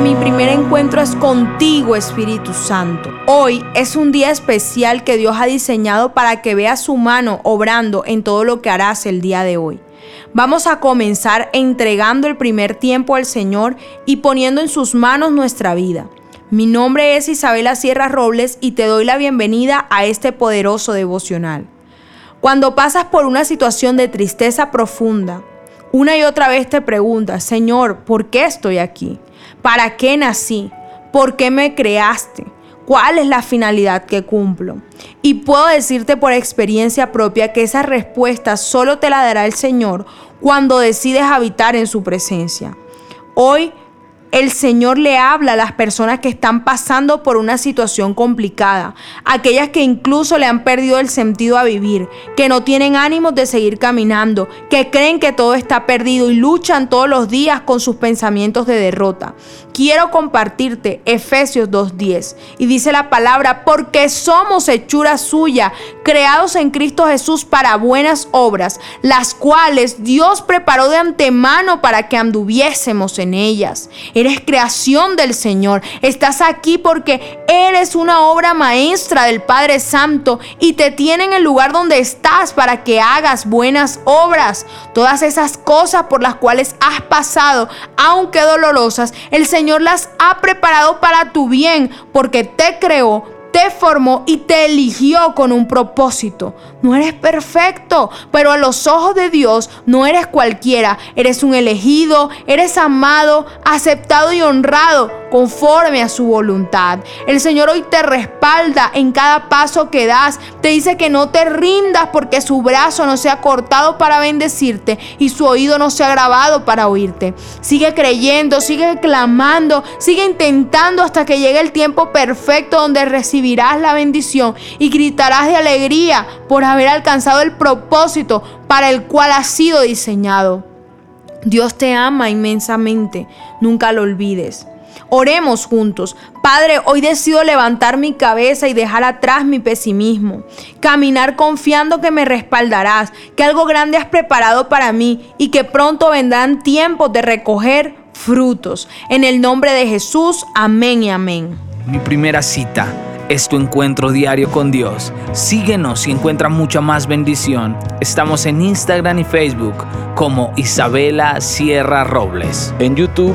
mi primer encuentro es contigo, Espíritu Santo. Hoy es un día especial que Dios ha diseñado para que veas su mano obrando en todo lo que harás el día de hoy. Vamos a comenzar entregando el primer tiempo al Señor y poniendo en sus manos nuestra vida. Mi nombre es Isabela Sierra Robles y te doy la bienvenida a este poderoso devocional. Cuando pasas por una situación de tristeza profunda, una y otra vez te preguntas, Señor, ¿por qué estoy aquí? ¿Para qué nací? ¿Por qué me creaste? ¿Cuál es la finalidad que cumplo? Y puedo decirte por experiencia propia que esa respuesta solo te la dará el Señor cuando decides habitar en su presencia. Hoy el Señor le habla a las personas que están pasando por una situación complicada, aquellas que incluso le han perdido el sentido a vivir, que no tienen ánimos de seguir caminando, que creen que todo está perdido y luchan todos los días con sus pensamientos de derrota. Quiero compartirte Efesios 2.10 y dice la palabra, porque somos hechura suya, creados en Cristo Jesús para buenas obras, las cuales Dios preparó de antemano para que anduviésemos en ellas. Eres creación del Señor. Estás aquí porque eres una obra maestra del Padre Santo y te tiene en el lugar donde estás para que hagas buenas obras. Todas esas cosas por las cuales has pasado, aunque dolorosas, el Señor las ha preparado para tu bien porque te creó te formó y te eligió con un propósito. No eres perfecto, pero a los ojos de Dios no eres cualquiera. Eres un elegido, eres amado, aceptado y honrado conforme a su voluntad. El Señor hoy te respalda en cada paso que das. Te dice que no te rindas porque su brazo no se ha cortado para bendecirte y su oído no se ha grabado para oírte. Sigue creyendo, sigue clamando, sigue intentando hasta que llegue el tiempo perfecto donde recibirás la bendición y gritarás de alegría por haber alcanzado el propósito para el cual has sido diseñado. Dios te ama inmensamente, nunca lo olvides. Oremos juntos. Padre, hoy decido levantar mi cabeza y dejar atrás mi pesimismo. Caminar confiando que me respaldarás, que algo grande has preparado para mí y que pronto vendrán tiempos de recoger frutos. En el nombre de Jesús, amén y amén. Mi primera cita es tu encuentro diario con Dios. Síguenos y encuentra mucha más bendición. Estamos en Instagram y Facebook como Isabela Sierra Robles. En YouTube